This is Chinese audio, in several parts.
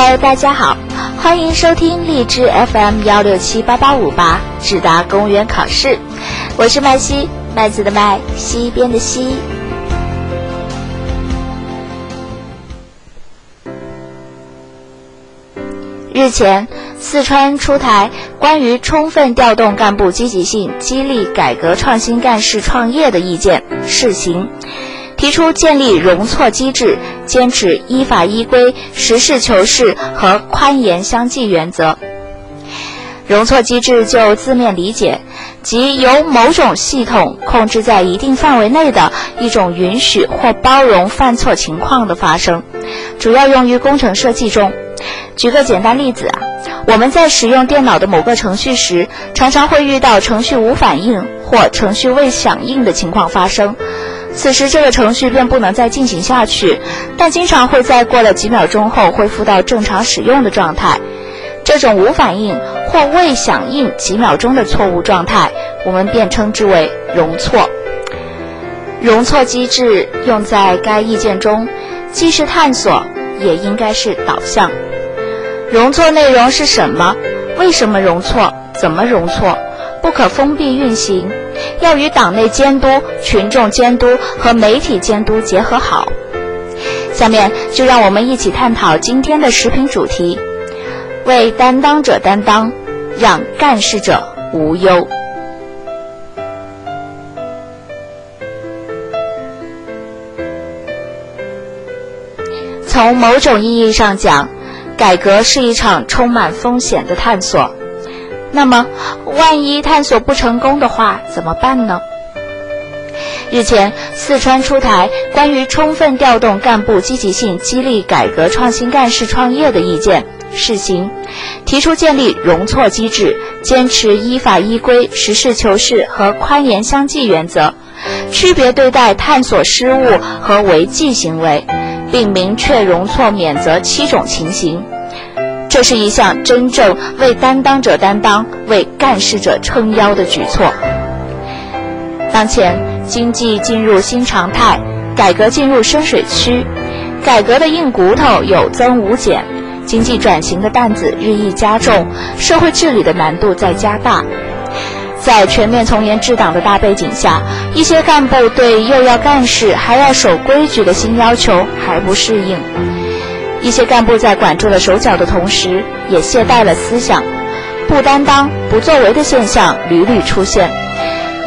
Hello，大家好，欢迎收听荔枝 FM 幺六七八八五八智达公务员考试，我是麦西，麦子的麦，西边的西。日前，四川出台关于充分调动干部积极性、激励改革创新干事创业的意见试行，提出建立容错机制，坚持依法依规、实事求是和宽严相济原则。容错机制就字面理解，即由某种系统控制在一定范围内的一种允许或包容犯错情况的发生，主要用于工程设计中。举个简单例子啊，我们在使用电脑的某个程序时，常常会遇到程序无反应或程序未响应的情况发生。此时这个程序便不能再进行下去，但经常会在过了几秒钟后恢复到正常使用的状态。这种无反应或未响应几秒钟的错误状态，我们便称之为容错。容错机制用在该意见中，既是探索，也应该是导向。容错内容是什么？为什么容错？怎么容错？不可封闭运行，要与党内监督、群众监督和媒体监督结合好。下面就让我们一起探讨今天的食品主题：为担当者担当，让干事者无忧。从某种意义上讲，改革是一场充满风险的探索，那么万一探索不成功的话，怎么办呢？日前，四川出台关于充分调动干部积极性、激励改革创新干事创业的意见试行，提出建立容错机制，坚持依法依规、实事求是和宽严相济原则，区别对待探索失误和违纪行为。并明确容错免责七种情形，这是一项真正为担当者担当、为干事者撑腰的举措。当前经济进入新常态，改革进入深水区，改革的硬骨头有增无减，经济转型的担子日益加重，社会治理的难度在加大。在全面从严治党的大背景下，一些干部对又要干事还要守规矩的新要求还不适应；一些干部在管住了手脚的同时，也懈怠了思想，不担当、不作为的现象屡屡出现。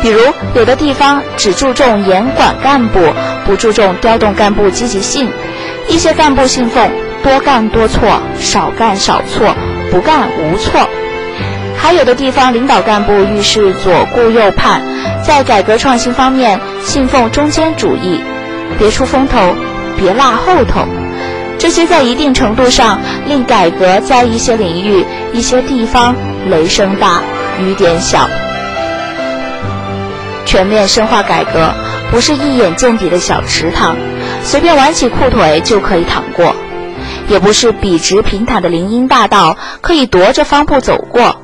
比如，有的地方只注重严管干部，不注重调动干部积极性；一些干部信奉多干多错，少干少错，不干无错。还有的地方，领导干部遇事左顾右盼，在改革创新方面信奉中间主义，别出风头，别落后头。这些在一定程度上令改革在一些领域、一些地方雷声大雨点小。全面深化改革不是一眼见底的小池塘，随便挽起裤腿就可以淌过；也不是笔直平坦的林荫大道，可以踱着方步走过。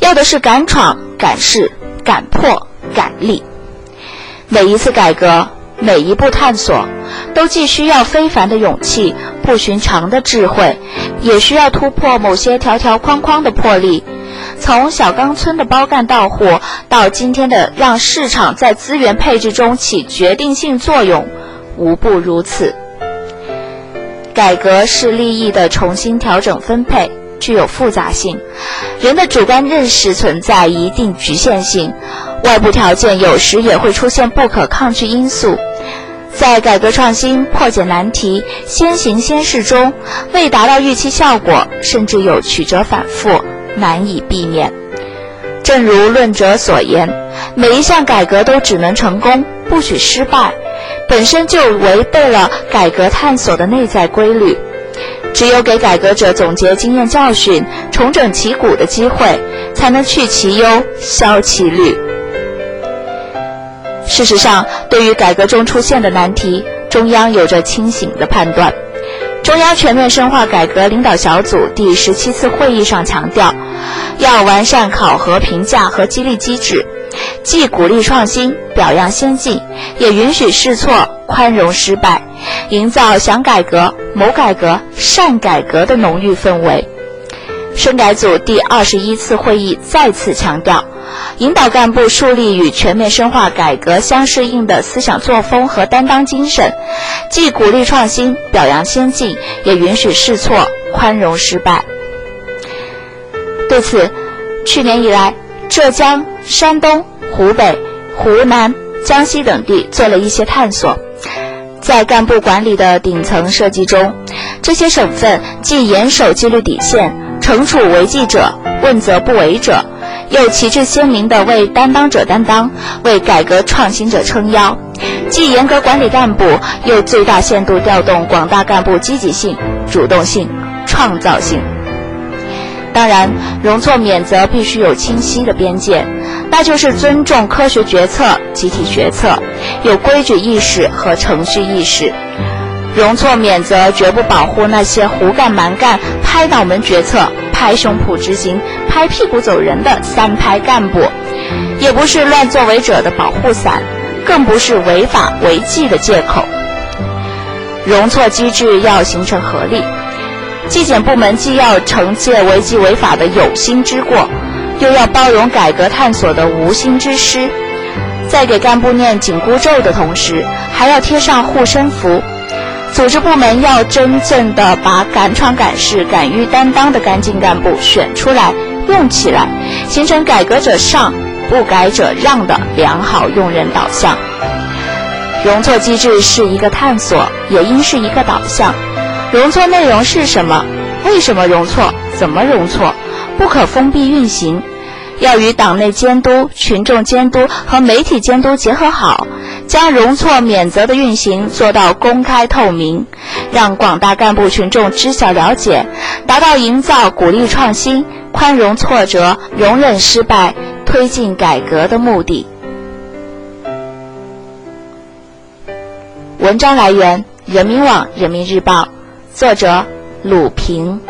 要的是敢闯、敢试、敢破、敢立。每一次改革，每一步探索，都既需要非凡的勇气、不寻常的智慧，也需要突破某些条条框框的魄力。从小岗村的包干到户，到今天的让市场在资源配置中起决定性作用，无不如此。改革是利益的重新调整分配。具有复杂性，人的主观认识存在一定局限性，外部条件有时也会出现不可抗拒因素。在改革创新破解难题、先行先试中，未达到预期效果，甚至有曲折反复，难以避免。正如论者所言，每一项改革都只能成功，不许失败，本身就违背了改革探索的内在规律。只有给改革者总结经验教训、重整旗鼓的机会，才能去其忧、消其虑。事实上，对于改革中出现的难题，中央有着清醒的判断。中央全面深化改革领导小组第十七次会议上强调，要完善考核评价和激励机制，既鼓励创新、表扬先进，也允许试错、宽容失败，营造想改革、谋改革、善改革的浓郁氛围。深改组第二十一次会议再次强调，引导干部树立与全面深化改革相适应的思想作风和担当精神，既鼓励创新、表扬先进，也允许试错、宽容失败。对此，去年以来，浙江、山东。湖北、湖南、江西等地做了一些探索，在干部管理的顶层设计中，这些省份既严守纪律底线，惩处违纪者，问责不为者，又旗帜鲜明地为担当者担当，为改革创新者撑腰；既严格管理干部，又最大限度调动广大干部积极性、主动性、创造性。当然，容错免责必须有清晰的边界。那就是尊重科学决策、集体决策，有规矩意识和程序意识。容错免责绝不保护那些胡干蛮干、拍脑门决策、拍胸脯执行、拍屁股走人的三拍干部，也不是乱作为者的保护伞，更不是违法违纪的借口。容错机制要形成合力，纪检部门既要惩戒违纪违法的有心之过。又要包容改革探索的无心之失，在给干部念紧箍咒的同时，还要贴上护身符。组织部门要真正的把敢闯敢试、敢于担当的干净干部选出来、用起来，形成改革者上、不改者让的良好用人导向。容错机制是一个探索，也应是一个导向。容错内容是什么？为什么容错？怎么容错？不可封闭运行。要与党内监督、群众监督和媒体监督结合好，将容错免责的运行做到公开透明，让广大干部群众知晓了解，达到营造鼓励创新、宽容挫折、容忍失败、推进改革的目的。文章来源：人民网、人民日报，作者：鲁平。